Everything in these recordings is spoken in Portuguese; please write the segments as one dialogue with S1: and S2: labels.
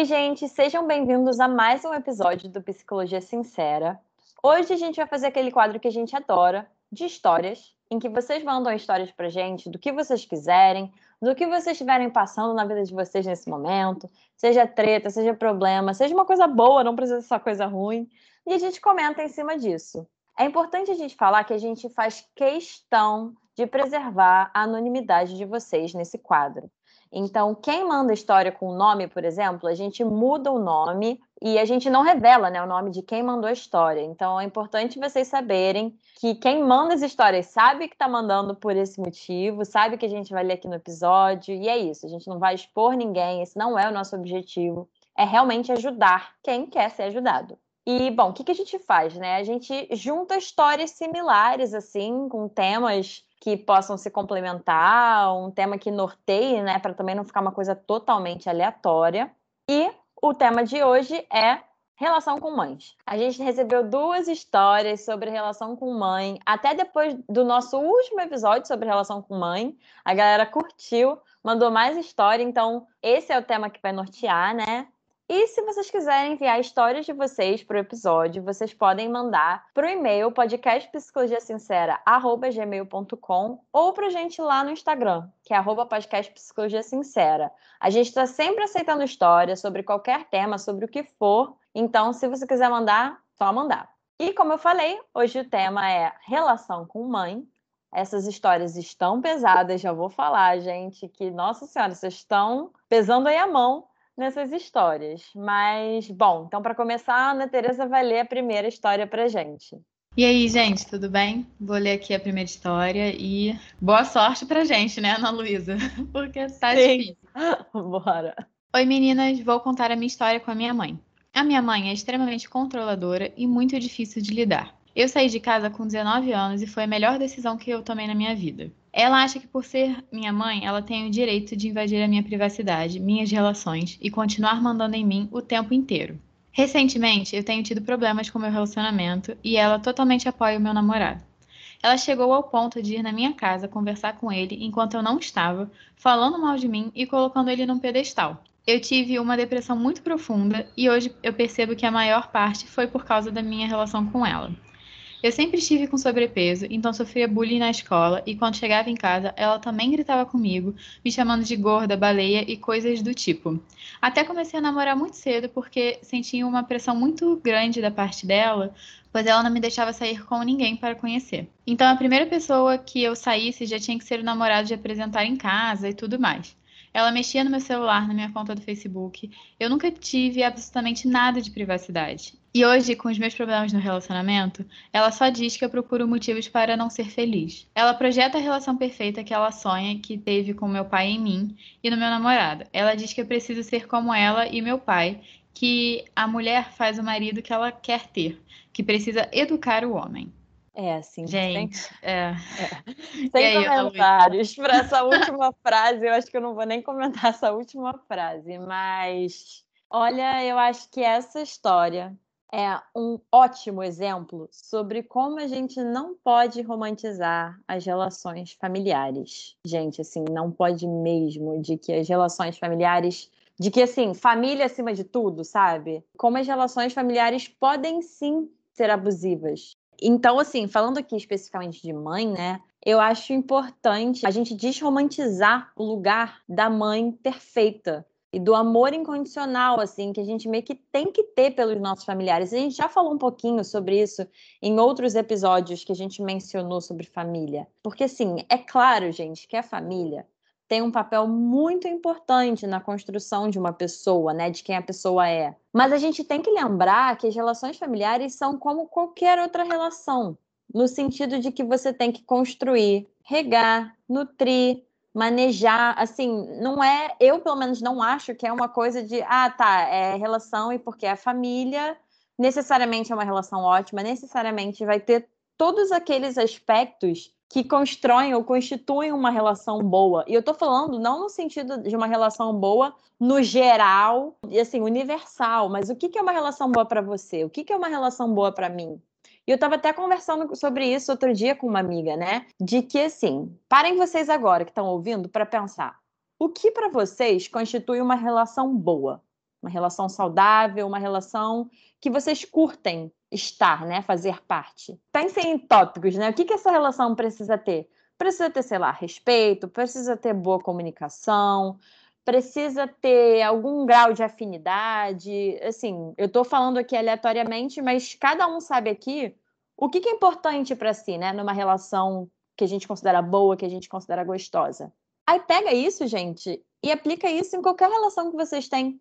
S1: Aí, gente, sejam bem-vindos a mais um episódio do Psicologia Sincera. Hoje a gente vai fazer aquele quadro que a gente adora, de histórias, em que vocês mandam histórias pra gente do que vocês quiserem, do que vocês estiverem passando na vida de vocês nesse momento, seja treta, seja problema, seja uma coisa boa, não precisa ser só coisa ruim, e a gente comenta em cima disso. É importante a gente falar que a gente faz questão de preservar a anonimidade de vocês nesse quadro. Então, quem manda história com o nome, por exemplo, a gente muda o nome e a gente não revela né, o nome de quem mandou a história. Então, é importante vocês saberem que quem manda as histórias sabe que está mandando por esse motivo, sabe que a gente vai ler aqui no episódio, e é isso. A gente não vai expor ninguém, esse não é o nosso objetivo. É realmente ajudar quem quer ser ajudado. E, bom, o que, que a gente faz, né? A gente junta histórias similares, assim, com temas que possam se complementar, um tema que norteie, né, para também não ficar uma coisa totalmente aleatória. E o tema de hoje é relação com mães. A gente recebeu duas histórias sobre relação com mãe, até depois do nosso último episódio sobre relação com mãe. A galera curtiu, mandou mais história, então esse é o tema que vai nortear, né? E se vocês quiserem enviar histórias de vocês para o episódio, vocês podem mandar para o e-mail podcastpsicologiasincera.gmail.com ou para a gente lá no Instagram, que é podcastpsicologiasincera. A gente está sempre aceitando histórias sobre qualquer tema, sobre o que for. Então, se você quiser mandar, só mandar. E como eu falei, hoje o tema é relação com mãe. Essas histórias estão pesadas, já vou falar, gente, que, nossa senhora, vocês estão pesando aí a mão nessas histórias. Mas, bom, então para começar, a Ana Teresa vai ler a primeira história pra gente.
S2: E aí, gente, tudo bem? Vou ler aqui a primeira história e boa sorte pra gente, né, Ana Luísa? Porque tá
S1: Sim.
S2: difícil.
S1: Bora.
S2: Oi, meninas, vou contar a minha história com a minha mãe. A minha mãe é extremamente controladora e muito difícil de lidar. Eu saí de casa com 19 anos e foi a melhor decisão que eu tomei na minha vida. Ela acha que por ser minha mãe, ela tem o direito de invadir a minha privacidade, minhas relações e continuar mandando em mim o tempo inteiro. Recentemente, eu tenho tido problemas com meu relacionamento e ela totalmente apoia o meu namorado. Ela chegou ao ponto de ir na minha casa conversar com ele enquanto eu não estava, falando mal de mim e colocando ele num pedestal. Eu tive uma depressão muito profunda e hoje eu percebo que a maior parte foi por causa da minha relação com ela. Eu sempre estive com sobrepeso, então sofria bullying na escola e quando chegava em casa, ela também gritava comigo, me chamando de gorda, baleia e coisas do tipo. Até comecei a namorar muito cedo porque sentia uma pressão muito grande da parte dela, pois ela não me deixava sair com ninguém para conhecer. Então a primeira pessoa que eu saísse já tinha que ser o namorado de apresentar em casa e tudo mais. Ela mexia no meu celular, na minha conta do Facebook. Eu nunca tive absolutamente nada de privacidade. E hoje, com os meus problemas no relacionamento, ela só diz que eu procuro motivos para não ser feliz. Ela projeta a relação perfeita que ela sonha que teve com meu pai em mim e no meu namorado. Ela diz que eu preciso ser como ela e meu pai, que a mulher faz o marido que ela quer ter, que precisa educar o homem.
S1: É assim,
S2: Gente, é.
S1: sem,
S2: aí,
S1: sem comentários para essa última frase. Eu acho que eu não vou nem comentar essa última frase, mas olha, eu acho que essa história é um ótimo exemplo sobre como a gente não pode romantizar as relações familiares. Gente, assim, não pode mesmo de que as relações familiares de que assim, família acima de tudo, sabe? Como as relações familiares podem sim ser abusivas. Então, assim, falando aqui especificamente de mãe, né? Eu acho importante a gente desromantizar o lugar da mãe perfeita e do amor incondicional, assim, que a gente meio que tem que ter pelos nossos familiares. A gente já falou um pouquinho sobre isso em outros episódios que a gente mencionou sobre família. Porque, assim, é claro, gente, que a família tem um papel muito importante na construção de uma pessoa, né, de quem a pessoa é. Mas a gente tem que lembrar que as relações familiares são como qualquer outra relação, no sentido de que você tem que construir, regar, nutrir, manejar, assim, não é, eu pelo menos não acho que é uma coisa de, ah, tá, é relação e porque é família, necessariamente é uma relação ótima, necessariamente vai ter todos aqueles aspectos que constroem ou constituem uma relação boa. E eu tô falando não no sentido de uma relação boa no geral e assim, universal, mas o que é uma relação boa para você? O que é uma relação boa para mim? E eu estava até conversando sobre isso outro dia com uma amiga, né? De que assim, parem vocês agora que estão ouvindo para pensar. O que para vocês constitui uma relação boa? Uma relação saudável, uma relação que vocês curtem estar, né? Fazer parte. Pensem em tópicos, né? O que, que essa relação precisa ter? Precisa ter, sei lá, respeito, precisa ter boa comunicação, precisa ter algum grau de afinidade. Assim, eu estou falando aqui aleatoriamente, mas cada um sabe aqui o que, que é importante para si, né? Numa relação que a gente considera boa, que a gente considera gostosa. Aí pega isso, gente, e aplica isso em qualquer relação que vocês têm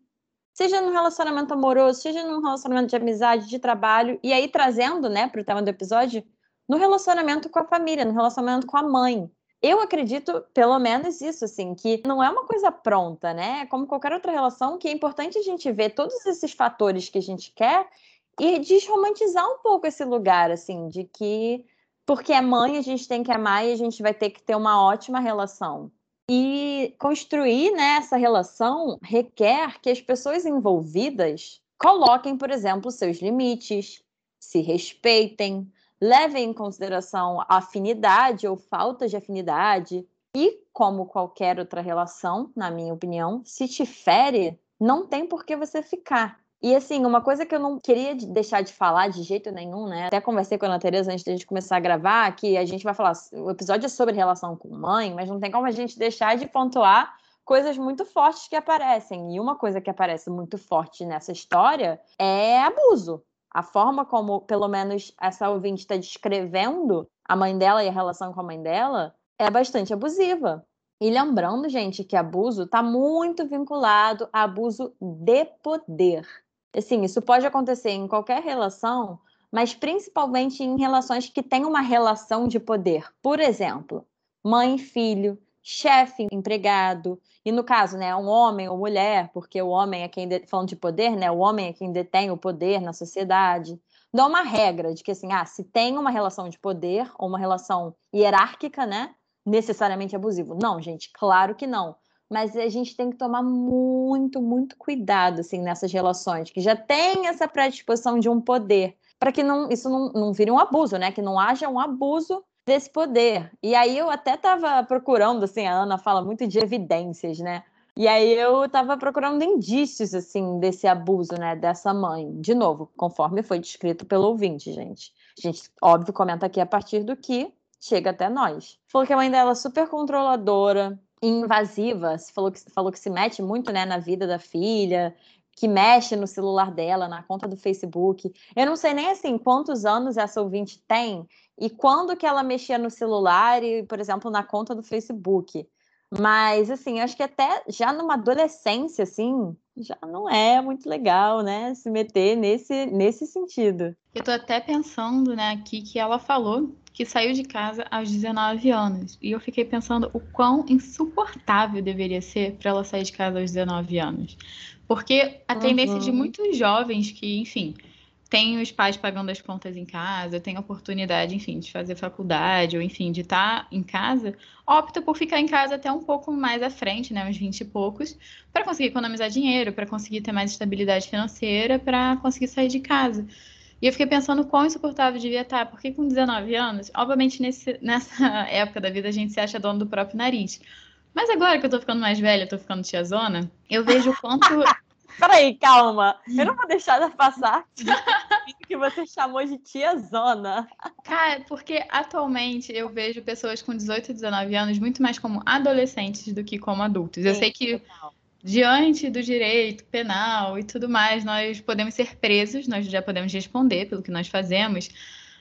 S1: seja num relacionamento amoroso, seja num relacionamento de amizade, de trabalho, e aí trazendo, né, para o tema do episódio, no relacionamento com a família, no relacionamento com a mãe. Eu acredito, pelo menos isso, assim, que não é uma coisa pronta, né? É como qualquer outra relação, que é importante a gente ver todos esses fatores que a gente quer e desromantizar um pouco esse lugar, assim, de que porque é mãe a gente tem que amar e a gente vai ter que ter uma ótima relação. E construir né, essa relação requer que as pessoas envolvidas coloquem, por exemplo, seus limites, se respeitem, levem em consideração a afinidade ou falta de afinidade. E, como qualquer outra relação, na minha opinião, se te fere, não tem por que você ficar. E assim, uma coisa que eu não queria deixar de falar de jeito nenhum, né? Até conversei com a Ana Tereza antes de a gente começar a gravar, que a gente vai falar, o episódio é sobre relação com mãe, mas não tem como a gente deixar de pontuar coisas muito fortes que aparecem. E uma coisa que aparece muito forte nessa história é abuso. A forma como, pelo menos, essa ouvinte está descrevendo a mãe dela e a relação com a mãe dela é bastante abusiva. E lembrando, gente, que abuso está muito vinculado a abuso de poder. Assim, isso pode acontecer em qualquer relação, mas principalmente em relações que têm uma relação de poder. Por exemplo, mãe filho, chefe empregado, e no caso, né, um homem ou mulher, porque o homem é quem, de... falando de poder, né, o homem é quem detém o poder na sociedade. Dá uma regra de que, assim, ah, se tem uma relação de poder ou uma relação hierárquica, né, necessariamente abusivo. Não, gente, claro que não mas a gente tem que tomar muito, muito cuidado assim nessas relações que já tem essa predisposição de um poder, para que não, isso não, não vire um abuso, né? Que não haja um abuso desse poder. E aí eu até estava procurando, assim, a Ana fala muito de evidências, né? E aí eu estava procurando indícios, assim, desse abuso, né, dessa mãe. De novo, conforme foi descrito pelo ouvinte, gente. A gente, óbvio, comenta aqui a partir do que chega até nós. Falou que a mãe dela é super controladora, invasiva, falou que, falou que se mete muito né, na vida da filha, que mexe no celular dela, na conta do Facebook. Eu não sei nem assim quantos anos essa ouvinte tem e quando que ela mexia no celular e, por exemplo, na conta do Facebook. Mas, assim, acho que até já numa adolescência, assim, já não é muito legal, né? Se meter nesse, nesse sentido.
S2: Eu tô até pensando, né, aqui que ela falou que saiu de casa aos 19 anos. E eu fiquei pensando o quão insuportável deveria ser para ela sair de casa aos 19 anos. Porque a tendência de uhum. muitos jovens que, enfim, têm os pais pagando as contas em casa, têm oportunidade, enfim, de fazer faculdade, ou enfim, de estar tá em casa, opta por ficar em casa até um pouco mais à frente, né, uns 20 e poucos, para conseguir economizar dinheiro, para conseguir ter mais estabilidade financeira, para conseguir sair de casa. E eu fiquei pensando quão insuportável devia estar, porque com 19 anos, obviamente nesse, nessa época da vida a gente se acha dono do próprio nariz. Mas agora que eu tô ficando mais velha, tô ficando tiazona, eu vejo o quanto.
S1: Peraí, calma. Eu não vou deixar de passar que você chamou de tiazona.
S2: Cara, porque atualmente eu vejo pessoas com 18 e 19 anos muito mais como adolescentes do que como adultos. Eu sei que total diante do direito penal e tudo mais, nós podemos ser presos, nós já podemos responder pelo que nós fazemos.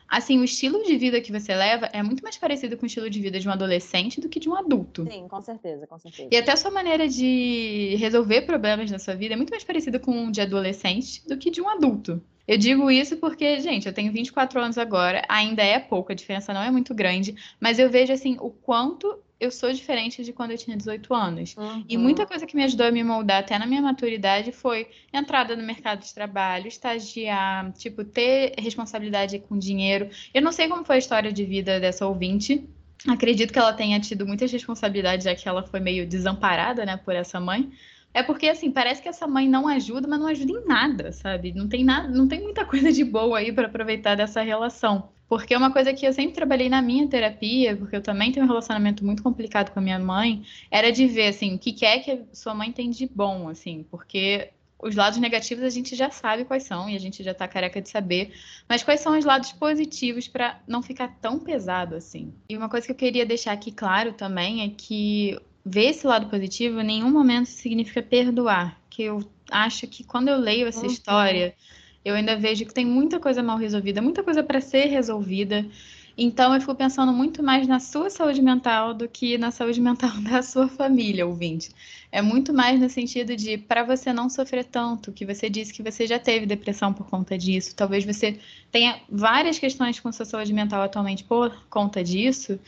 S2: Assim, o estilo de vida que você leva é muito mais parecido com o estilo de vida de um adolescente do que de um adulto.
S1: Sim, com certeza, com certeza.
S2: E até a sua maneira de resolver problemas na sua vida é muito mais parecida com um de adolescente do que de um adulto. Eu digo isso porque, gente, eu tenho 24 anos agora, ainda é pouco, a diferença não é muito grande, mas eu vejo assim o quanto eu sou diferente de quando eu tinha 18 anos. Uhum. E muita coisa que me ajudou a me moldar até na minha maturidade foi entrada no mercado de trabalho, estagiar, tipo, ter responsabilidade com dinheiro. Eu não sei como foi a história de vida dessa ouvinte. Acredito que ela tenha tido muitas responsabilidades, já que ela foi meio desamparada, né, por essa mãe. É porque, assim, parece que essa mãe não ajuda, mas não ajuda em nada, sabe? Não tem nada, não tem muita coisa de boa aí para aproveitar dessa relação. Porque é uma coisa que eu sempre trabalhei na minha terapia, porque eu também tenho um relacionamento muito complicado com a minha mãe, era de ver, assim, o que é que sua mãe tem de bom, assim, porque os lados negativos a gente já sabe quais são e a gente já tá careca de saber, mas quais são os lados positivos para não ficar tão pesado assim. E uma coisa que eu queria deixar aqui claro também é que ver esse lado positivo em nenhum momento significa perdoar, que eu acho que quando eu leio essa uhum. história, eu ainda vejo que tem muita coisa mal resolvida, muita coisa para ser resolvida. Então eu fico pensando muito mais na sua saúde mental do que na saúde mental da sua família, ouvinte. É muito mais no sentido de para você não sofrer tanto, que você disse que você já teve depressão por conta disso. Talvez você tenha várias questões com sua saúde mental atualmente por conta disso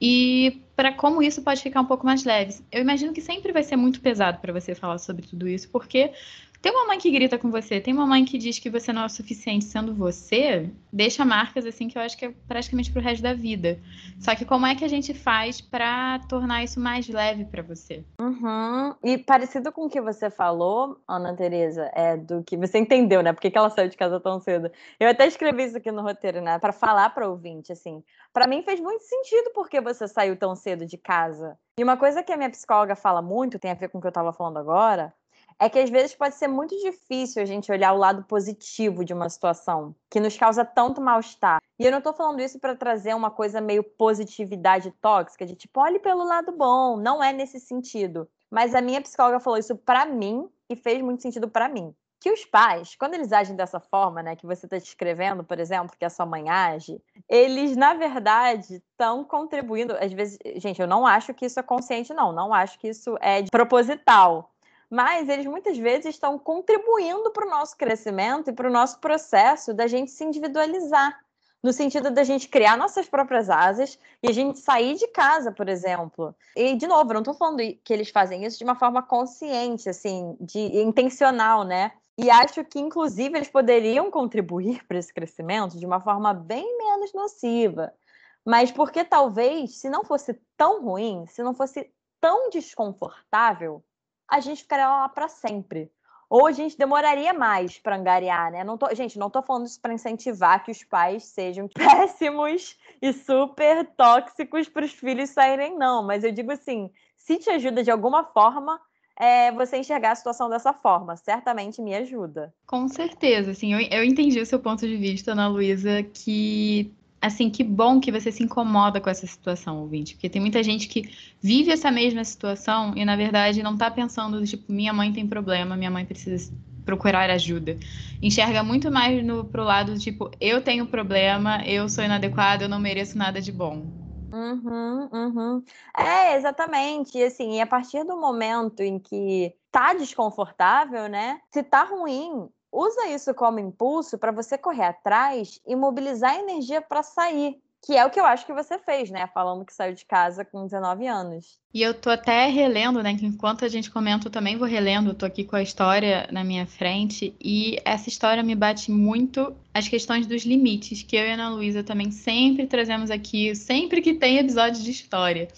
S2: e para como isso pode ficar um pouco mais leve. Eu imagino que sempre vai ser muito pesado para você falar sobre tudo isso, porque tem uma mãe que grita com você, tem uma mãe que diz que você não é o suficiente sendo você, deixa marcas assim que eu acho que é praticamente pro resto da vida. Só que como é que a gente faz para tornar isso mais leve para você?
S1: Uhum. E parecido com o que você falou, Ana Teresa, é do que você entendeu, né? Por que, que ela saiu de casa tão cedo? Eu até escrevi isso aqui no roteiro, né? Para falar para ouvinte, assim. Para mim fez muito sentido porque você saiu tão cedo de casa. E uma coisa que a minha psicóloga fala muito, tem a ver com o que eu estava falando agora, é que às vezes pode ser muito difícil a gente olhar o lado positivo de uma situação que nos causa tanto mal-estar. E eu não estou falando isso para trazer uma coisa meio positividade tóxica, de tipo, olhe pelo lado bom. Não é nesse sentido. Mas a minha psicóloga falou isso para mim e fez muito sentido para mim. Que os pais, quando eles agem dessa forma, né, que você está descrevendo, por exemplo, que a sua mãe age, eles, na verdade, estão contribuindo. Às vezes, gente, eu não acho que isso é consciente, não. Não acho que isso é proposital mas eles muitas vezes estão contribuindo para o nosso crescimento e para o nosso processo da gente se individualizar, no sentido da gente criar nossas próprias asas e a gente sair de casa, por exemplo. E, de novo, eu não estou falando que eles fazem isso de uma forma consciente, assim, de intencional, né? E acho que, inclusive, eles poderiam contribuir para esse crescimento de uma forma bem menos nociva. Mas porque talvez, se não fosse tão ruim, se não fosse tão desconfortável, a gente ficaria lá para sempre. Ou a gente demoraria mais para angariar, né? Não tô, gente, não estou falando isso para incentivar que os pais sejam péssimos e super tóxicos para os filhos saírem, não. Mas eu digo assim, se te ajuda de alguma forma, é, você enxergar a situação dessa forma. Certamente me ajuda.
S2: Com certeza, assim, eu, eu entendi o seu ponto de vista, Ana Luísa, que assim, que bom que você se incomoda com essa situação, ouvinte, porque tem muita gente que vive essa mesma situação e, na verdade, não tá pensando, tipo, minha mãe tem problema, minha mãe precisa procurar ajuda. Enxerga muito mais no, pro lado, tipo, eu tenho problema, eu sou inadequado, eu não mereço nada de bom.
S1: Uhum, uhum. É, exatamente. E assim, e a partir do momento em que tá desconfortável, né? Se tá ruim, usa isso como impulso para você correr atrás e mobilizar energia para sair. Que é o que eu acho que você fez, né? Falando que saiu de casa com 19 anos.
S2: E eu tô até relendo, né? Que enquanto a gente comenta, eu também vou relendo. Eu tô aqui com a história na minha frente. E essa história me bate muito as questões dos limites, que eu e a Ana Luísa também sempre trazemos aqui, sempre que tem episódio de história.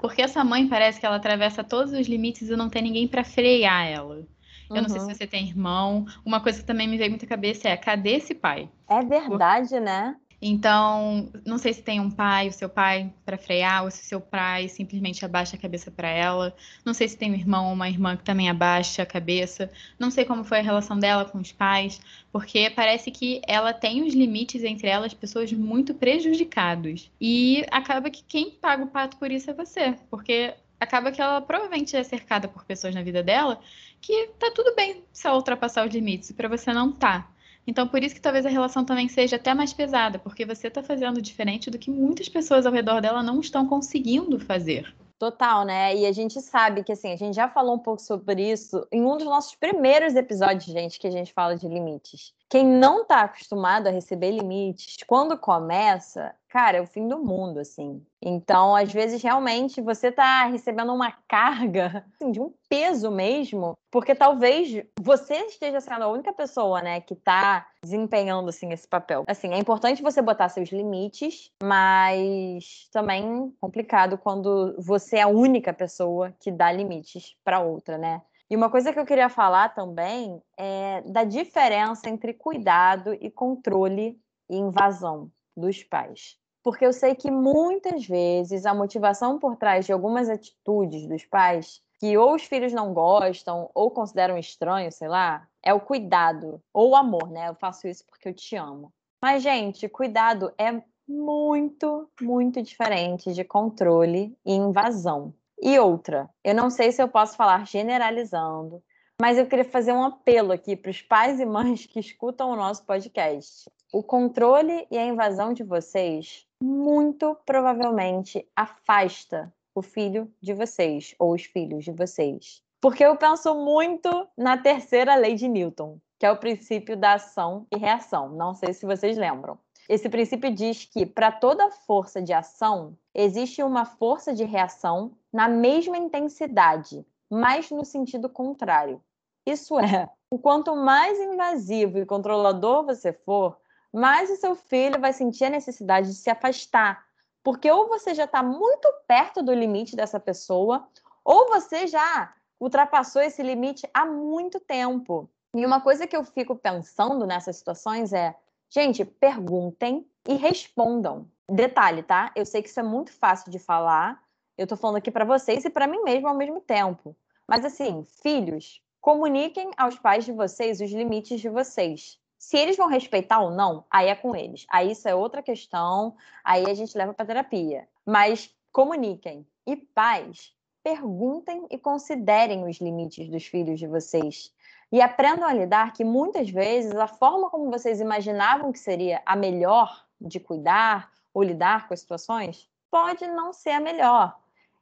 S2: Porque essa mãe parece que ela atravessa todos os limites e não tem ninguém para frear ela. Eu uhum. não sei se uhum. você tem irmão. Uma coisa que também me veio muito à cabeça é: cadê esse pai?
S1: É verdade, né?
S2: Então, não sei se tem um pai, o seu pai, para frear, ou se o seu pai simplesmente abaixa a cabeça para ela. Não sei se tem um irmão ou uma irmã que também abaixa a cabeça. Não sei como foi a relação dela com os pais, porque parece que ela tem os limites entre elas, pessoas muito prejudicados. E acaba que quem paga o pato por isso é você, porque acaba que ela provavelmente é cercada por pessoas na vida dela que tá tudo bem se ela ultrapassar os limites, e para você não tá. Então, por isso que talvez a relação também seja até mais pesada, porque você está fazendo diferente do que muitas pessoas ao redor dela não estão conseguindo fazer.
S1: Total, né? E a gente sabe que, assim, a gente já falou um pouco sobre isso em um dos nossos primeiros episódios, gente, que a gente fala de limites. Quem não tá acostumado a receber limites, quando começa, cara, é o fim do mundo, assim. Então, às vezes, realmente, você está recebendo uma carga assim, de um peso mesmo, porque talvez você esteja sendo a única pessoa, né, que está desempenhando, assim, esse papel. Assim, é importante você botar seus limites, mas também complicado quando você é a única pessoa que dá limites para outra, né? E uma coisa que eu queria falar também é da diferença entre cuidado e controle e invasão dos pais porque eu sei que muitas vezes a motivação por trás de algumas atitudes dos pais que ou os filhos não gostam ou consideram estranho, sei lá, é o cuidado ou o amor, né? Eu faço isso porque eu te amo. Mas gente, cuidado é muito, muito diferente de controle e invasão. E outra, eu não sei se eu posso falar generalizando, mas eu queria fazer um apelo aqui para os pais e mães que escutam o nosso podcast. O controle e a invasão de vocês muito provavelmente afasta o filho de vocês ou os filhos de vocês. Porque eu penso muito na terceira lei de Newton, que é o princípio da ação e reação. Não sei se vocês lembram. Esse princípio diz que para toda força de ação existe uma força de reação na mesma intensidade, mas no sentido contrário. Isso é, o quanto mais invasivo e controlador você for, mais o seu filho vai sentir a necessidade de se afastar. Porque ou você já está muito perto do limite dessa pessoa, ou você já ultrapassou esse limite há muito tempo. E uma coisa que eu fico pensando nessas situações é, gente, perguntem e respondam. Detalhe, tá? Eu sei que isso é muito fácil de falar. Eu tô falando aqui para vocês e para mim mesmo ao mesmo tempo. Mas assim, filhos, comuniquem aos pais de vocês os limites de vocês. Se eles vão respeitar ou não, aí é com eles. Aí isso é outra questão, aí a gente leva para terapia. Mas comuniquem. E pais, perguntem e considerem os limites dos filhos de vocês. E aprendam a lidar que muitas vezes a forma como vocês imaginavam que seria a melhor de cuidar ou lidar com as situações pode não ser a melhor.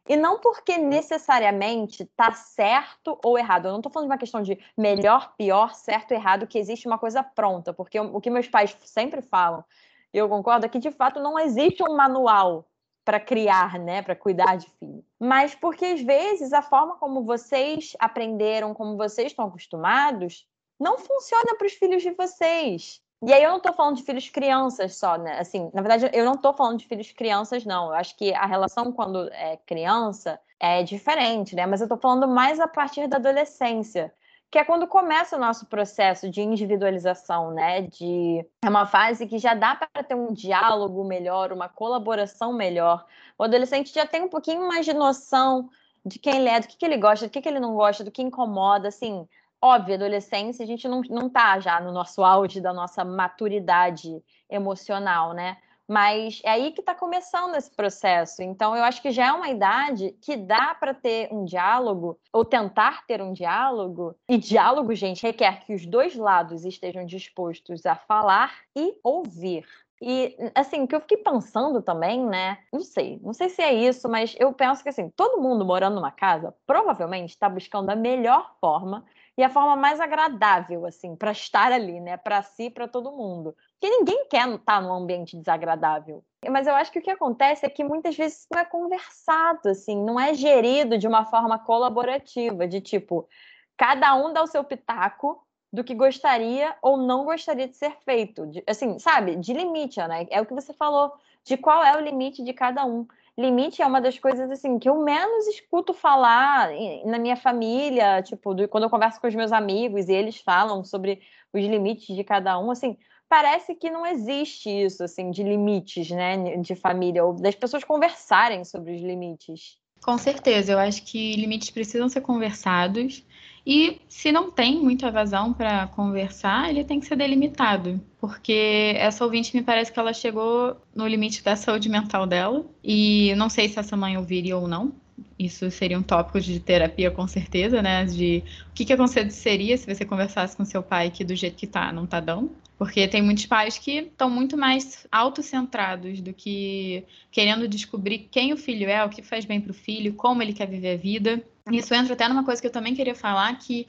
S1: E não porque necessariamente tá certo ou errado. Eu não estou falando de uma questão de melhor, pior, certo, errado, que existe uma coisa pronta. Porque o que meus pais sempre falam, e eu concordo, é que de fato não existe um manual para criar, né, para cuidar de filho. Mas porque às vezes a forma como vocês aprenderam, como vocês estão acostumados, não funciona para os filhos de vocês. E aí eu não tô falando de filhos crianças só, né? Assim, na verdade, eu não tô falando de filhos crianças, não. Eu acho que a relação quando é criança é diferente, né? Mas eu tô falando mais a partir da adolescência, que é quando começa o nosso processo de individualização, né? De é uma fase que já dá para ter um diálogo melhor, uma colaboração melhor. O adolescente já tem um pouquinho mais de noção de quem ele é, do que, que ele gosta, do que, que ele não gosta, do que incomoda, assim óbvio, adolescência, a gente não, não tá já no nosso auge da nossa maturidade emocional, né? Mas é aí que está começando esse processo. Então, eu acho que já é uma idade que dá para ter um diálogo, ou tentar ter um diálogo. E diálogo, gente, requer que os dois lados estejam dispostos a falar e ouvir. E, assim, o que eu fiquei pensando também, né? Não sei, não sei se é isso, mas eu penso que, assim, todo mundo morando numa casa provavelmente está buscando a melhor forma e a forma mais agradável, assim, para estar ali, né? Para si para todo mundo. Porque ninguém quer estar tá num ambiente desagradável. Mas eu acho que o que acontece é que muitas vezes não é conversado, assim, não é gerido de uma forma colaborativa, de tipo, cada um dá o seu pitaco do que gostaria ou não gostaria de ser feito. De, assim, sabe? De limite, né? É o que você falou, de qual é o limite de cada um limite é uma das coisas assim que eu menos escuto falar na minha família, tipo, do, quando eu converso com os meus amigos e eles falam sobre os limites de cada um, assim, parece que não existe isso assim de limites, né, de família ou das pessoas conversarem sobre os limites.
S2: Com certeza, eu acho que limites precisam ser conversados e se não tem muita vazão para conversar, ele tem que ser delimitado, porque essa ouvinte me parece que ela chegou no limite da saúde mental dela e não sei se essa mãe ouviria ou não. Isso seria um tópico de terapia com certeza, né? De o que que aconteceria se você conversasse com seu pai que do jeito que tá, não tá dando. Porque tem muitos pais que estão muito mais autocentrados do que querendo descobrir quem o filho é, o que faz bem para o filho, como ele quer viver a vida. Isso entra até numa coisa que eu também queria falar, que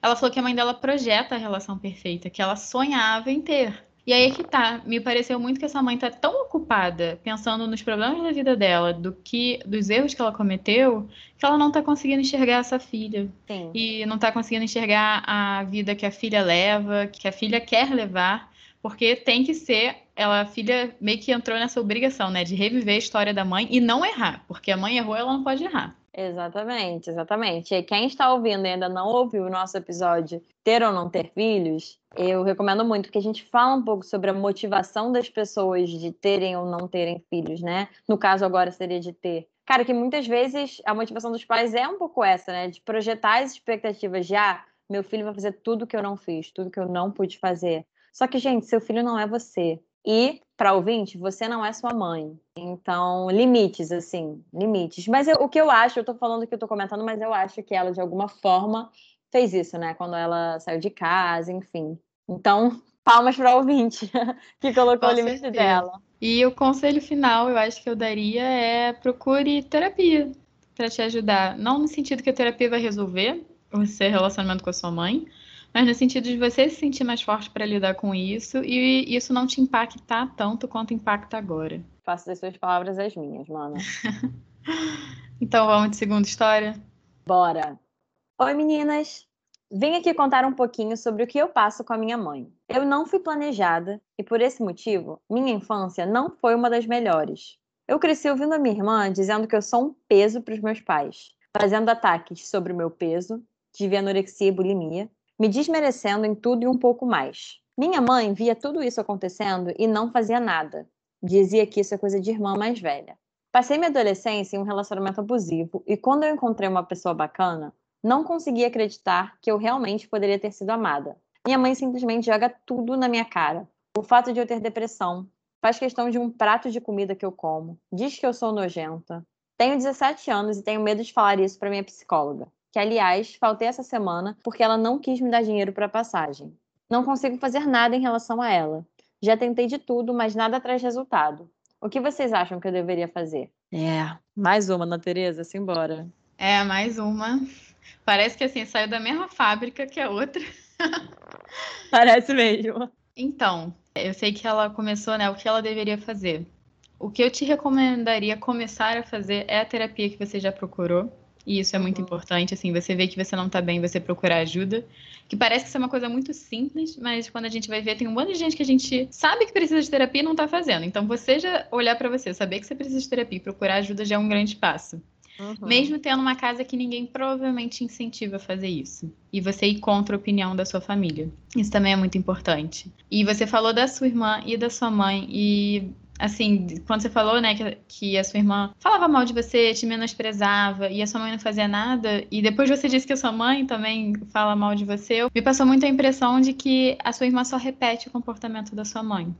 S2: ela falou que a mãe dela projeta a relação perfeita, que ela sonhava em ter. E aí que tá, me pareceu muito que essa mãe tá tão ocupada pensando nos problemas da vida dela, do que dos erros que ela cometeu, que ela não tá conseguindo enxergar essa filha.
S1: Sim.
S2: E não tá conseguindo enxergar a vida que a filha leva, que a filha quer levar, porque tem que ser, ela a filha meio que entrou nessa obrigação, né, de reviver a história da mãe e não errar, porque a mãe errou, ela não pode errar.
S1: Exatamente, exatamente. E quem está ouvindo e ainda não ouviu o nosso episódio Ter ou Não Ter Filhos, eu recomendo muito, porque a gente fala um pouco sobre a motivação das pessoas de terem ou não terem filhos, né? No caso, agora seria de ter. Cara, que muitas vezes a motivação dos pais é um pouco essa, né? De projetar as expectativas de, ah, meu filho vai fazer tudo que eu não fiz, tudo que eu não pude fazer. Só que, gente, seu filho não é você. E, para ouvinte, você não é sua mãe. Então, limites, assim, limites. Mas eu, o que eu acho, eu tô falando que eu tô comentando, mas eu acho que ela, de alguma forma, fez isso, né? Quando ela saiu de casa, enfim. Então, palmas para ouvinte que colocou Com o limite certeza. dela.
S2: E o conselho final, eu acho que eu daria é procure terapia para te ajudar. Não no sentido que a terapia vai resolver o seu relacionamento com a sua mãe, mas no sentido de você se sentir mais forte para lidar com isso e isso não te impactar tanto quanto impacta agora.
S1: Faço das suas palavras as minhas, mana.
S2: então vamos de segunda história?
S1: Bora! Oi, meninas! Vim aqui contar um pouquinho sobre o que eu passo com a minha mãe. Eu não fui planejada e, por esse motivo, minha infância não foi uma das melhores. Eu cresci ouvindo a minha irmã dizendo que eu sou um peso para os meus pais, fazendo ataques sobre o meu peso, tive anorexia e bulimia, me desmerecendo em tudo e um pouco mais. Minha mãe via tudo isso acontecendo e não fazia nada. Dizia que isso é coisa de irmã mais velha. Passei minha adolescência em um relacionamento abusivo e quando eu encontrei uma pessoa bacana, não consegui acreditar que eu realmente poderia ter sido amada. Minha mãe simplesmente joga tudo na minha cara. O fato de eu ter depressão, faz questão de um prato de comida que eu como, diz que eu sou nojenta. Tenho 17 anos e tenho medo de falar isso para minha psicóloga que aliás faltei essa semana porque ela não quis me dar dinheiro para passagem. Não consigo fazer nada em relação a ela. Já tentei de tudo, mas nada traz resultado. O que vocês acham que eu deveria fazer?
S2: É, mais uma, Ana Tereza, simbora. É, mais uma. Parece que assim, saiu da mesma fábrica que a outra.
S1: Parece mesmo.
S2: Então, eu sei que ela começou, né? O que ela deveria fazer? O que eu te recomendaria começar a fazer é a terapia que você já procurou. E isso é muito uhum. importante, assim, você vê que você não tá bem, você procurar ajuda. Que parece que isso é uma coisa muito simples, mas quando a gente vai ver, tem um monte de gente que a gente sabe que precisa de terapia e não tá fazendo. Então, você já olhar para você, saber que você precisa de terapia e procurar ajuda já é um grande passo. Uhum. Mesmo tendo uma casa que ninguém provavelmente incentiva a fazer isso. E você ir contra a opinião da sua família. Isso também é muito importante. E você falou da sua irmã e da sua mãe. E assim, quando você falou, né, que, que a sua irmã falava mal de você, te menosprezava e a sua mãe não fazia nada, e depois você disse que a sua mãe também fala mal de você, me passou muito a impressão de que a sua irmã só repete o comportamento da sua mãe.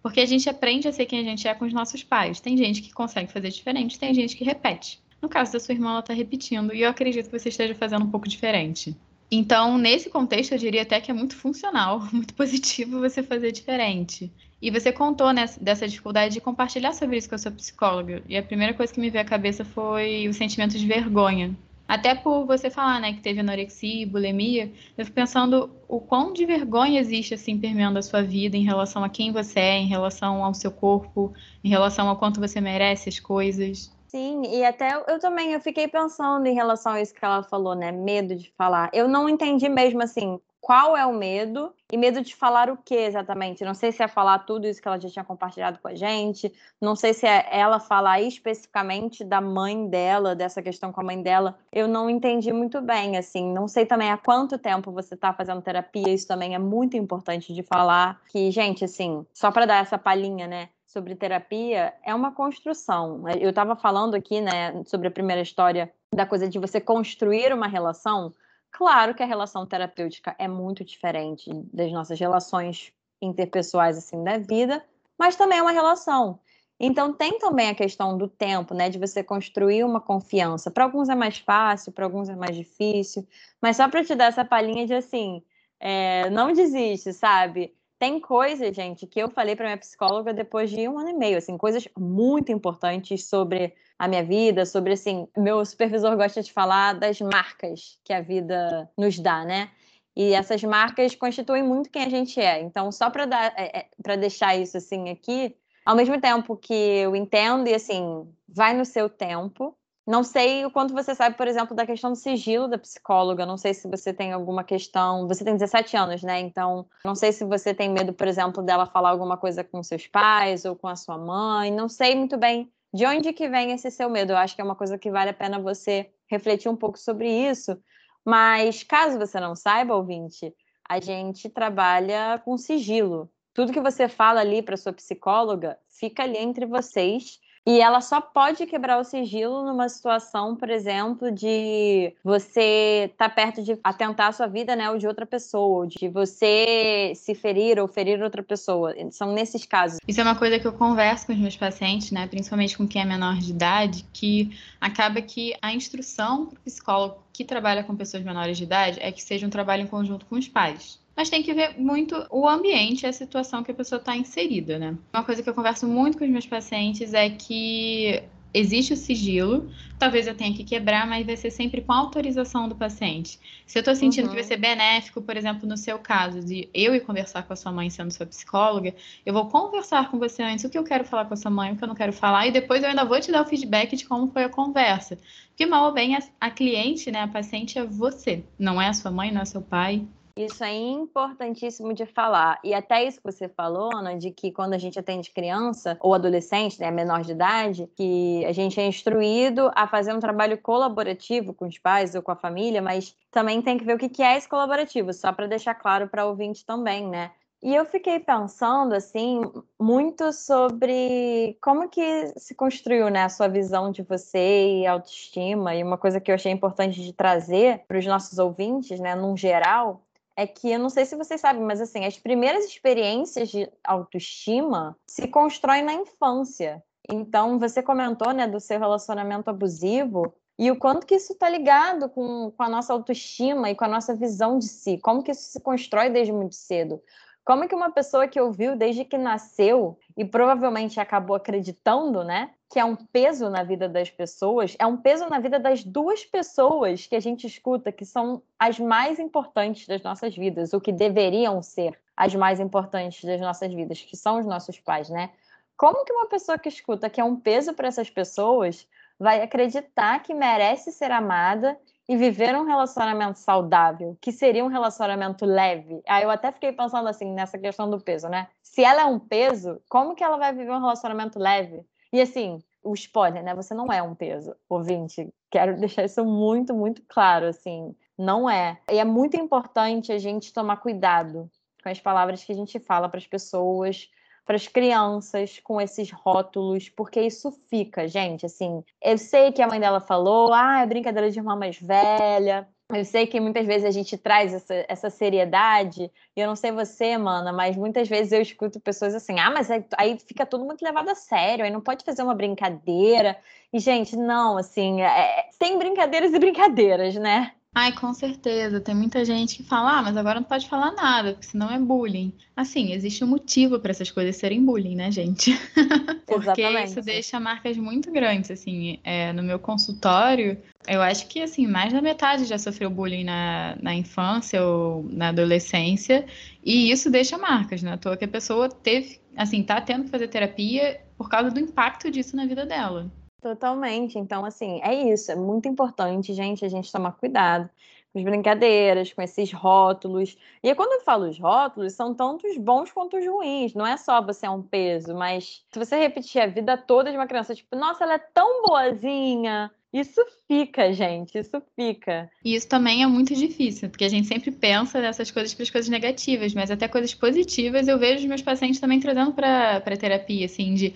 S2: Porque a gente aprende a ser quem a gente é com os nossos pais. Tem gente que consegue fazer diferente, tem gente que repete. No caso da sua irmã, ela está repetindo, e eu acredito que você esteja fazendo um pouco diferente. Então, nesse contexto, eu diria até que é muito funcional, muito positivo você fazer diferente. E você contou né, dessa dificuldade de compartilhar sobre isso com a sua psicóloga. E a primeira coisa que me veio à cabeça foi o sentimento de vergonha. Até por você falar, né, que teve anorexia e bulimia, eu fico pensando o quão de vergonha existe, assim, permeando a sua vida em relação a quem você é, em relação ao seu corpo, em relação ao quanto você merece as coisas.
S1: Sim, e até eu também eu fiquei pensando em relação a isso que ela falou, né? Medo de falar. Eu não entendi mesmo assim qual é o medo e medo de falar o que exatamente. Não sei se é falar tudo isso que ela já tinha compartilhado com a gente, não sei se é ela falar especificamente da mãe dela, dessa questão com a mãe dela. Eu não entendi muito bem, assim. Não sei também há quanto tempo você está fazendo terapia, isso também é muito importante de falar. Que, gente, assim, só para dar essa palhinha, né? Sobre terapia é uma construção. Eu estava falando aqui, né, sobre a primeira história da coisa de você construir uma relação. Claro que a relação terapêutica é muito diferente das nossas relações interpessoais assim da vida, mas também é uma relação. Então tem também a questão do tempo, né, de você construir uma confiança. Para alguns é mais fácil, para alguns é mais difícil, mas só para te dar essa palhinha de assim, é, não desiste, sabe? Tem coisas, gente, que eu falei para minha psicóloga depois de um ano e meio, assim, coisas muito importantes sobre a minha vida, sobre assim, meu supervisor gosta de falar das marcas que a vida nos dá, né? E essas marcas constituem muito quem a gente é. Então, só para é, é, deixar isso assim aqui, ao mesmo tempo que eu entendo e assim, vai no seu tempo, não sei o quanto você sabe, por exemplo, da questão do sigilo da psicóloga. Não sei se você tem alguma questão. Você tem 17 anos, né? Então, não sei se você tem medo, por exemplo, dela falar alguma coisa com seus pais ou com a sua mãe. Não sei muito bem de onde que vem esse seu medo. Eu acho que é uma coisa que vale a pena você refletir um pouco sobre isso. Mas, caso você não saiba, ouvinte, a gente trabalha com sigilo. Tudo que você fala ali para sua psicóloga fica ali entre vocês e ela só pode quebrar o sigilo numa situação, por exemplo, de você estar tá perto de atentar a sua vida, né, ou de outra pessoa, ou de você se ferir ou ferir outra pessoa. São nesses casos.
S2: Isso é uma coisa que eu converso com os meus pacientes, né, principalmente com quem é menor de idade, que acaba que a instrução para o psicólogo que trabalha com pessoas menores de idade é que seja um trabalho em conjunto com os pais mas tem que ver muito o ambiente a situação que a pessoa está inserida, né? Uma coisa que eu converso muito com os meus pacientes é que existe o sigilo, talvez eu tenha que quebrar, mas vai ser sempre com autorização do paciente. Se eu estou sentindo uhum. que vai ser benéfico, por exemplo, no seu caso, de eu ir conversar com a sua mãe sendo sua psicóloga, eu vou conversar com você antes o que eu quero falar com a sua mãe, o que eu não quero falar, e depois eu ainda vou te dar o feedback de como foi a conversa. Porque mal ou bem, a, a cliente, né, a paciente é você, não é a sua mãe, não é seu pai.
S1: Isso é importantíssimo de falar. E até isso que você falou, Ana, de que quando a gente atende criança ou adolescente, né, menor de idade, que a gente é instruído a fazer um trabalho colaborativo com os pais ou com a família, mas também tem que ver o que é esse colaborativo, só para deixar claro para o ouvinte também, né? E eu fiquei pensando, assim, muito sobre como que se construiu, né, a sua visão de você e autoestima. E uma coisa que eu achei importante de trazer para os nossos ouvintes, né, num geral, é que eu não sei se vocês sabem, mas assim, as primeiras experiências de autoestima se constroem na infância. Então, você comentou, né, do seu relacionamento abusivo e o quanto que isso está ligado com, com a nossa autoestima e com a nossa visão de si, como que isso se constrói desde muito cedo. Como que uma pessoa que ouviu desde que nasceu e provavelmente acabou acreditando, né, que é um peso na vida das pessoas, é um peso na vida das duas pessoas que a gente escuta que são as mais importantes das nossas vidas, o que deveriam ser as mais importantes das nossas vidas, que são os nossos pais, né? Como que uma pessoa que escuta que é um peso para essas pessoas vai acreditar que merece ser amada e viver um relacionamento saudável, que seria um relacionamento leve. Aí eu até fiquei pensando assim nessa questão do peso, né? Se ela é um peso, como que ela vai viver um relacionamento leve? E assim, o spoiler, né? Você não é um peso, ouvinte. Quero deixar isso muito, muito claro, assim. Não é. E é muito importante a gente tomar cuidado com as palavras que a gente fala para as pessoas, para as crianças com esses rótulos, porque isso fica, gente, assim, eu sei que a mãe dela falou, ah, é brincadeira de irmã mais velha, eu sei que muitas vezes a gente traz essa, essa seriedade, e eu não sei você, mana, mas muitas vezes eu escuto pessoas assim, ah, mas aí, fica tudo muito levado a sério, aí não pode fazer uma brincadeira. E, gente, não, assim, é, tem brincadeiras e brincadeiras, né?
S2: Ai, com certeza. Tem muita gente que fala, ah, mas agora não pode falar nada, porque senão é bullying. Assim, existe um motivo para essas coisas serem bullying, né, gente? porque Exatamente. isso deixa marcas muito grandes, assim. É, no meu consultório, eu acho que, assim, mais da metade já sofreu bullying na, na infância ou na adolescência, e isso deixa marcas, né? À toa que a pessoa teve, assim, tá tendo que fazer terapia por causa do impacto disso na vida dela.
S1: Totalmente. Então, assim, é isso. É muito importante, gente, a gente tomar cuidado com as brincadeiras, com esses rótulos. E quando eu falo os rótulos, são tanto os bons quanto os ruins. Não é só você é um peso, mas se você repetir a vida toda de uma criança, tipo, nossa, ela é tão boazinha. Isso fica, gente, isso fica.
S2: E isso também é muito difícil, porque a gente sempre pensa nessas coisas para as coisas negativas, mas até coisas positivas eu vejo os meus pacientes também trazendo para terapia, assim, de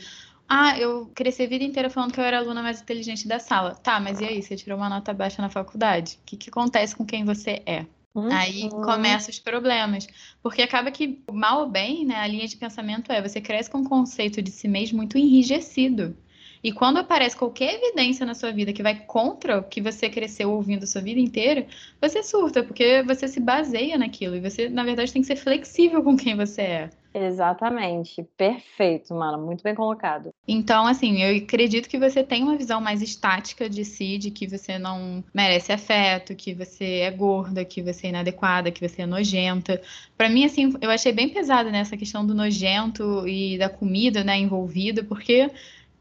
S2: ah, eu cresci a vida inteira falando que eu era a aluna mais inteligente da sala. Tá, mas e aí? Você tirou uma nota baixa na faculdade? O que, que acontece com quem você é? Uhum. Aí começam os problemas. Porque acaba que, mal ou bem, né, a linha de pensamento é você cresce com um conceito de si mesmo muito enrijecido. E quando aparece qualquer evidência na sua vida que vai contra o que você cresceu ouvindo a sua vida inteira, você surta, porque você se baseia naquilo. E você, na verdade, tem que ser flexível com quem você é.
S1: Exatamente. Perfeito, mano. Muito bem colocado.
S2: Então, assim, eu acredito que você tem uma visão mais estática de si, de que você não merece afeto, que você é gorda, que você é inadequada, que você é nojenta. Para mim, assim, eu achei bem pesada nessa questão do nojento e da comida, né, envolvida, porque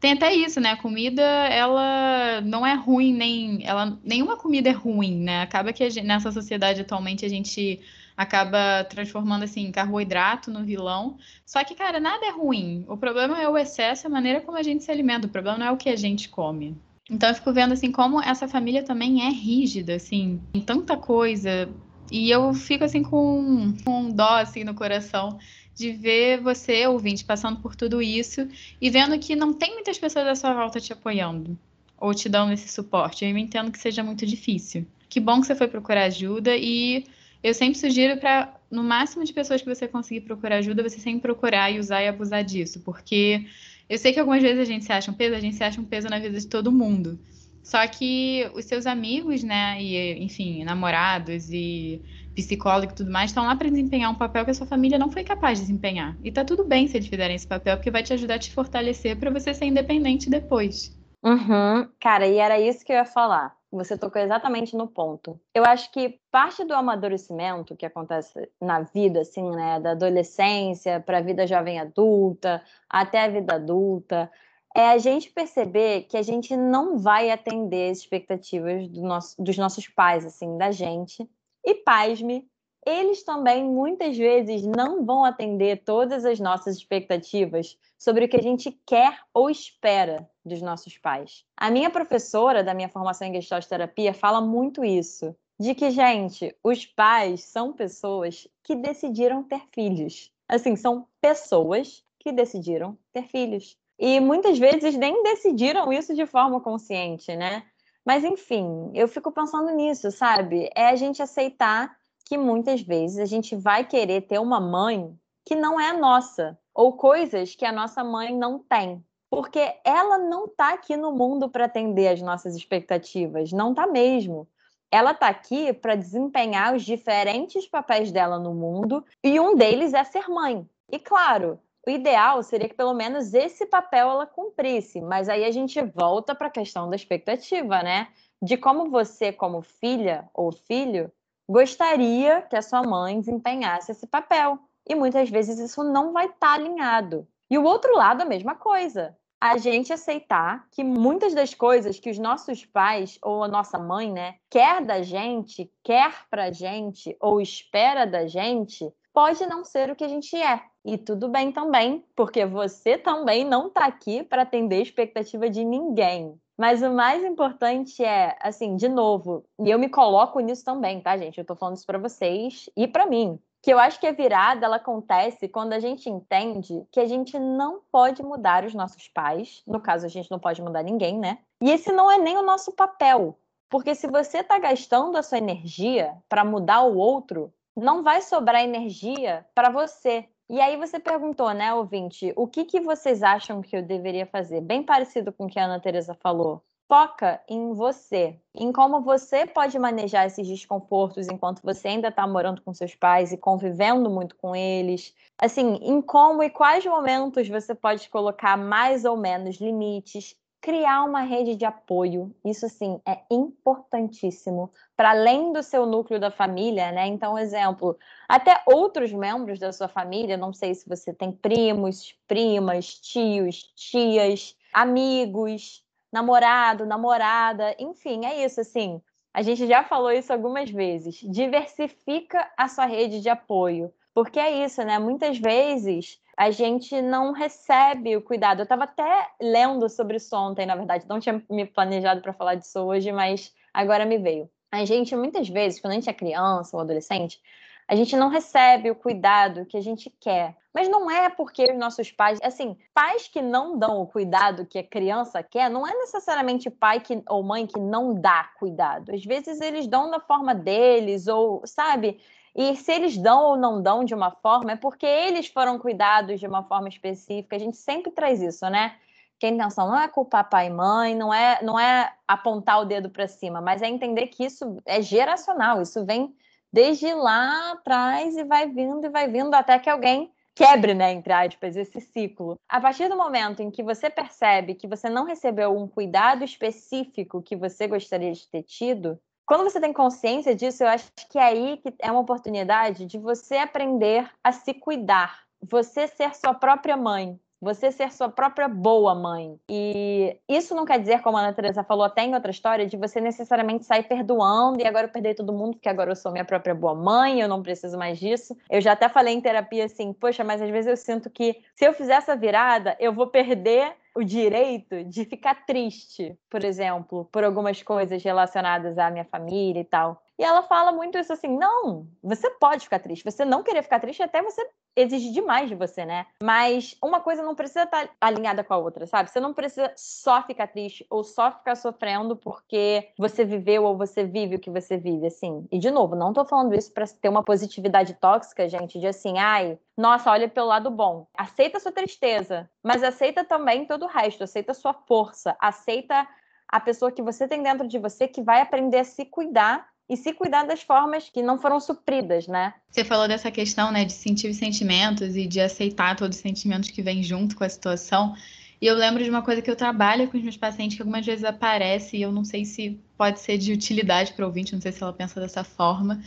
S2: tem até isso, né? A comida, ela não é ruim, nem. Ela, nenhuma comida é ruim, né? Acaba que gente, nessa sociedade atualmente a gente acaba transformando assim carboidrato no vilão. Só que, cara, nada é ruim. O problema é o excesso, a maneira como a gente se alimenta. O problema não é o que a gente come. Então eu fico vendo assim como essa família também é rígida, assim, em tanta coisa. E eu fico assim com, com dó assim no coração de ver você, ouvinte, passando por tudo isso e vendo que não tem muitas pessoas à sua volta te apoiando ou te dando esse suporte. Eu entendo que seja muito difícil. Que bom que você foi procurar ajuda e eu sempre sugiro para, no máximo de pessoas que você conseguir procurar ajuda, você sempre procurar e usar e abusar disso, porque eu sei que algumas vezes a gente se acha um peso, a gente se acha um peso na vida de todo mundo. Só que os seus amigos, né, e enfim, namorados e psicólogo e tudo mais, estão lá para desempenhar um papel que a sua família não foi capaz de desempenhar. E tá tudo bem se eles fizerem esse papel, porque vai te ajudar a te fortalecer para você ser independente depois.
S1: Uhum. Cara, e era isso que eu ia falar. Você tocou exatamente no ponto. Eu acho que parte do amadurecimento que acontece na vida, assim, né, da adolescência para a vida jovem adulta, até a vida adulta, é a gente perceber que a gente não vai atender as expectativas do nosso, dos nossos pais, assim, da gente. E pasme, eles também muitas vezes não vão atender todas as nossas expectativas sobre o que a gente quer ou espera dos nossos pais. A minha professora da minha formação em Gestalt Terapia fala muito isso, de que, gente, os pais são pessoas que decidiram ter filhos. Assim, são pessoas que decidiram ter filhos. E muitas vezes nem decidiram isso de forma consciente, né? Mas enfim, eu fico pensando nisso, sabe? É a gente aceitar que muitas vezes a gente vai querer ter uma mãe que não é nossa, ou coisas que a nossa mãe não tem. Porque ela não está aqui no mundo para atender as nossas expectativas, não está mesmo. Ela está aqui para desempenhar os diferentes papéis dela no mundo, e um deles é ser mãe. E claro, o ideal seria que pelo menos esse papel ela cumprisse, mas aí a gente volta para a questão da expectativa, né? De como você, como filha ou filho, gostaria que a sua mãe desempenhasse esse papel. E muitas vezes isso não vai estar tá alinhado. E o outro lado, a mesma coisa. A gente aceitar que muitas das coisas que os nossos pais ou a nossa mãe, né, quer da gente, quer pra gente ou espera da gente, pode não ser o que a gente é. E tudo bem também, porque você também não está aqui para atender a expectativa de ninguém. Mas o mais importante é, assim, de novo, e eu me coloco nisso também, tá, gente? Eu tô falando isso para vocês e para mim, que eu acho que a virada ela acontece quando a gente entende que a gente não pode mudar os nossos pais, no caso a gente não pode mudar ninguém, né? E esse não é nem o nosso papel, porque se você está gastando a sua energia para mudar o outro, não vai sobrar energia para você. E aí você perguntou, né, ouvinte, o que, que vocês acham que eu deveria fazer? Bem parecido com o que a Ana Teresa falou. Foca em você, em como você pode manejar esses desconfortos enquanto você ainda está morando com seus pais e convivendo muito com eles. Assim, em como e quais momentos você pode colocar mais ou menos limites, criar uma rede de apoio. Isso sim é importantíssimo para além do seu núcleo da família, né? Então, exemplo, até outros membros da sua família, não sei se você tem primos, primas, tios, tias, amigos, namorado, namorada, enfim, é isso assim. A gente já falou isso algumas vezes. Diversifica a sua rede de apoio. Porque é isso, né? Muitas vezes a gente não recebe o cuidado. Eu estava até lendo sobre isso ontem, na verdade, não tinha me planejado para falar disso hoje, mas agora me veio. A gente, muitas vezes, quando a gente é criança ou adolescente, a gente não recebe o cuidado que a gente quer. Mas não é porque os nossos pais, assim, pais que não dão o cuidado que a criança quer, não é necessariamente pai que, ou mãe que não dá cuidado. Às vezes eles dão da forma deles, ou, sabe? E se eles dão ou não dão de uma forma, é porque eles foram cuidados de uma forma específica. A gente sempre traz isso, né? que a intenção não é culpar pai e mãe, não é, não é apontar o dedo para cima, mas é entender que isso é geracional, isso vem desde lá atrás e vai vindo e vai vindo até que alguém quebre, né, entre aspas, esse ciclo. A partir do momento em que você percebe que você não recebeu um cuidado específico que você gostaria de ter tido, quando você tem consciência disso, eu acho que é aí que é uma oportunidade de você aprender a se cuidar, você ser sua própria mãe, você ser sua própria boa mãe. E isso não quer dizer, como a Ana Teresa falou até em outra história, de você necessariamente sair perdoando e agora eu perdoei todo mundo porque agora eu sou minha própria boa mãe, eu não preciso mais disso. Eu já até falei em terapia assim, poxa, mas às vezes eu sinto que se eu fizer essa virada, eu vou perder o direito de ficar triste, por exemplo, por algumas coisas relacionadas à minha família e tal. E ela fala muito isso assim: não, você pode ficar triste. Você não querer ficar triste, até você exige demais de você, né? Mas uma coisa não precisa estar alinhada com a outra, sabe? Você não precisa só ficar triste ou só ficar sofrendo porque você viveu ou você vive o que você vive, assim. E de novo, não tô falando isso para ter uma positividade tóxica, gente, de assim, ai, nossa, olha pelo lado bom. Aceita a sua tristeza, mas aceita também todo o resto, aceita a sua força, aceita a pessoa que você tem dentro de você que vai aprender a se cuidar e se cuidar das formas que não foram supridas, né?
S2: Você falou dessa questão, né, de sentir os sentimentos e de aceitar todos os sentimentos que vêm junto com a situação. E eu lembro de uma coisa que eu trabalho com os meus pacientes que algumas vezes aparece e eu não sei se pode ser de utilidade para o ouvinte, não sei se ela pensa dessa forma,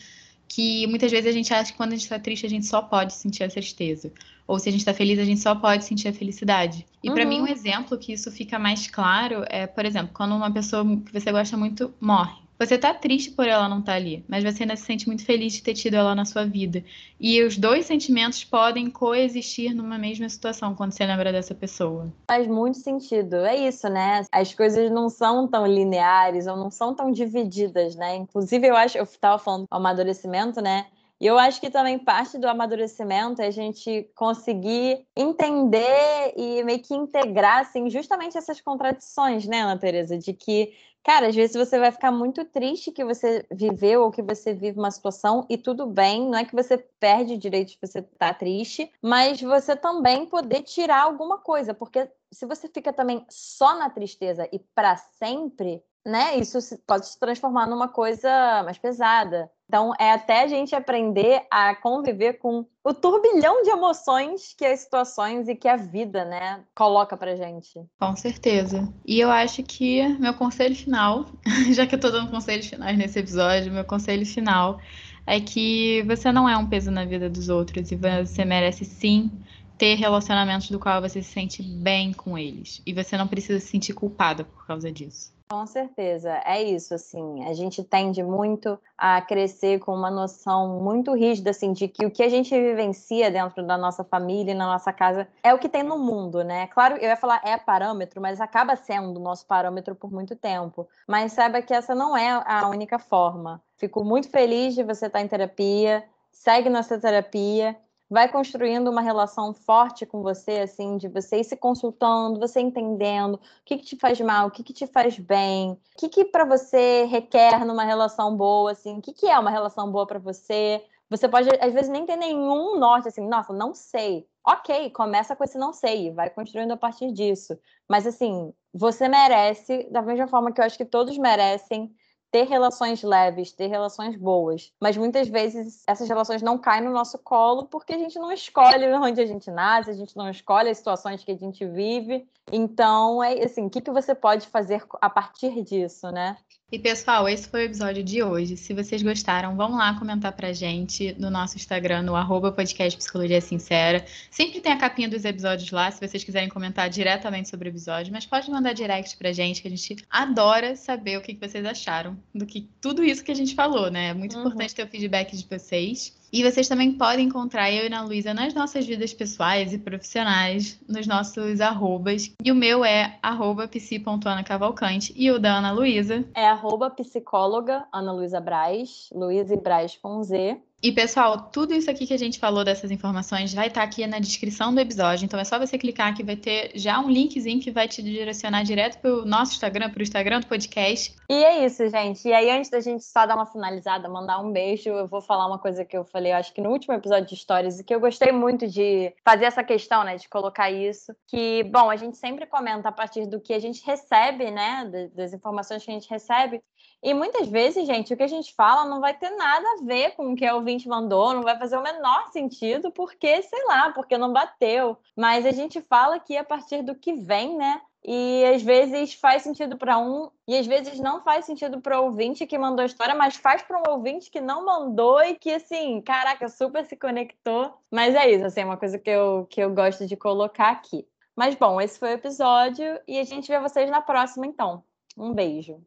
S2: que muitas vezes a gente acha que quando a gente está triste a gente só pode sentir a tristeza, ou se a gente está feliz a gente só pode sentir a felicidade. E uhum. para mim um exemplo que isso fica mais claro é, por exemplo, quando uma pessoa que você gosta muito morre. Você tá triste por ela não estar tá ali, mas você ainda se sente muito feliz de ter tido ela na sua vida. E os dois sentimentos podem coexistir numa mesma situação quando você lembra dessa pessoa.
S1: Faz muito sentido. É isso, né? As coisas não são tão lineares ou não são tão divididas, né? Inclusive, eu acho, eu estava falando do amadurecimento, né? E eu acho que também parte do amadurecimento é a gente conseguir entender e meio que integrar, assim, justamente essas contradições, né, Ana Teresa? De que Cara, às vezes você vai ficar muito triste que você viveu ou que você vive uma situação e tudo bem, não é que você perde o direito de você estar tá triste, mas você também poder tirar alguma coisa, porque se você fica também só na tristeza e para sempre, né, isso pode se transformar numa coisa mais pesada. Então, é até a gente aprender a conviver com o turbilhão de emoções que as situações e que a vida, né, coloca pra gente.
S2: Com certeza. E eu acho que meu conselho final, já que eu tô dando conselhos finais nesse episódio, meu conselho final é que você não é um peso na vida dos outros e você merece sim ter relacionamentos do qual você se sente bem com eles. E você não precisa se sentir culpada por causa disso.
S1: Com certeza, é isso, assim, a gente tende muito a crescer com uma noção muito rígida, assim, de que o que a gente vivencia dentro da nossa família e na nossa casa é o que tem no mundo, né? Claro, eu ia falar é parâmetro, mas acaba sendo o nosso parâmetro por muito tempo. Mas saiba que essa não é a única forma. Fico muito feliz de você estar em terapia, segue nossa terapia vai construindo uma relação forte com você, assim, de você ir se consultando, você entendendo o que, que te faz mal, o que, que te faz bem, o que, que para você requer numa relação boa, assim, o que, que é uma relação boa para você. Você pode, às vezes, nem ter nenhum norte, assim, nossa, não sei. Ok, começa com esse não sei, vai construindo a partir disso. Mas, assim, você merece, da mesma forma que eu acho que todos merecem, ter relações leves, ter relações boas. Mas muitas vezes essas relações não caem no nosso colo porque a gente não escolhe onde a gente nasce, a gente não escolhe as situações que a gente vive. Então, é assim, o que, que você pode fazer a partir disso, né?
S2: E pessoal, esse foi o episódio de hoje. Se vocês gostaram, vão lá comentar pra gente no nosso Instagram, no arroba podcast Psicologia Sincera. Sempre tem a capinha dos episódios lá, se vocês quiserem comentar diretamente sobre o episódio, mas pode mandar direct pra gente, que a gente adora saber o que vocês acharam do que tudo isso que a gente falou, né? É muito uhum. importante ter o feedback de vocês. E vocês também podem encontrar eu e a Luísa nas nossas vidas pessoais e profissionais, nos nossos arrobas. E o meu é arroba psi.anacavalcante e o da Ana Luísa
S1: é arroba psicóloga Ana Luísa Braz, Luísa e Braz com Z.
S2: E pessoal, tudo isso aqui que a gente falou dessas informações vai estar aqui na descrição do episódio. Então é só você clicar que vai ter já um linkzinho que vai te direcionar direto para o nosso Instagram, para o Instagram do podcast.
S1: E é isso, gente. E aí, antes da gente só dar uma finalizada, mandar um beijo, eu vou falar uma coisa que eu falei, eu acho que no último episódio de Stories, e que eu gostei muito de fazer essa questão, né? De colocar isso. Que, bom, a gente sempre comenta a partir do que a gente recebe, né? Das informações que a gente recebe. E muitas vezes, gente, o que a gente fala não vai ter nada a ver com o que o ouvinte mandou, não vai fazer o menor sentido, porque, sei lá, porque não bateu. Mas a gente fala aqui a partir do que vem, né? E às vezes faz sentido para um, e às vezes não faz sentido para o ouvinte que mandou a história, mas faz para um ouvinte que não mandou e que, assim, caraca, super se conectou. Mas é isso, assim, é uma coisa que eu, que eu gosto de colocar aqui. Mas bom, esse foi o episódio e a gente vê vocês na próxima, então. Um beijo.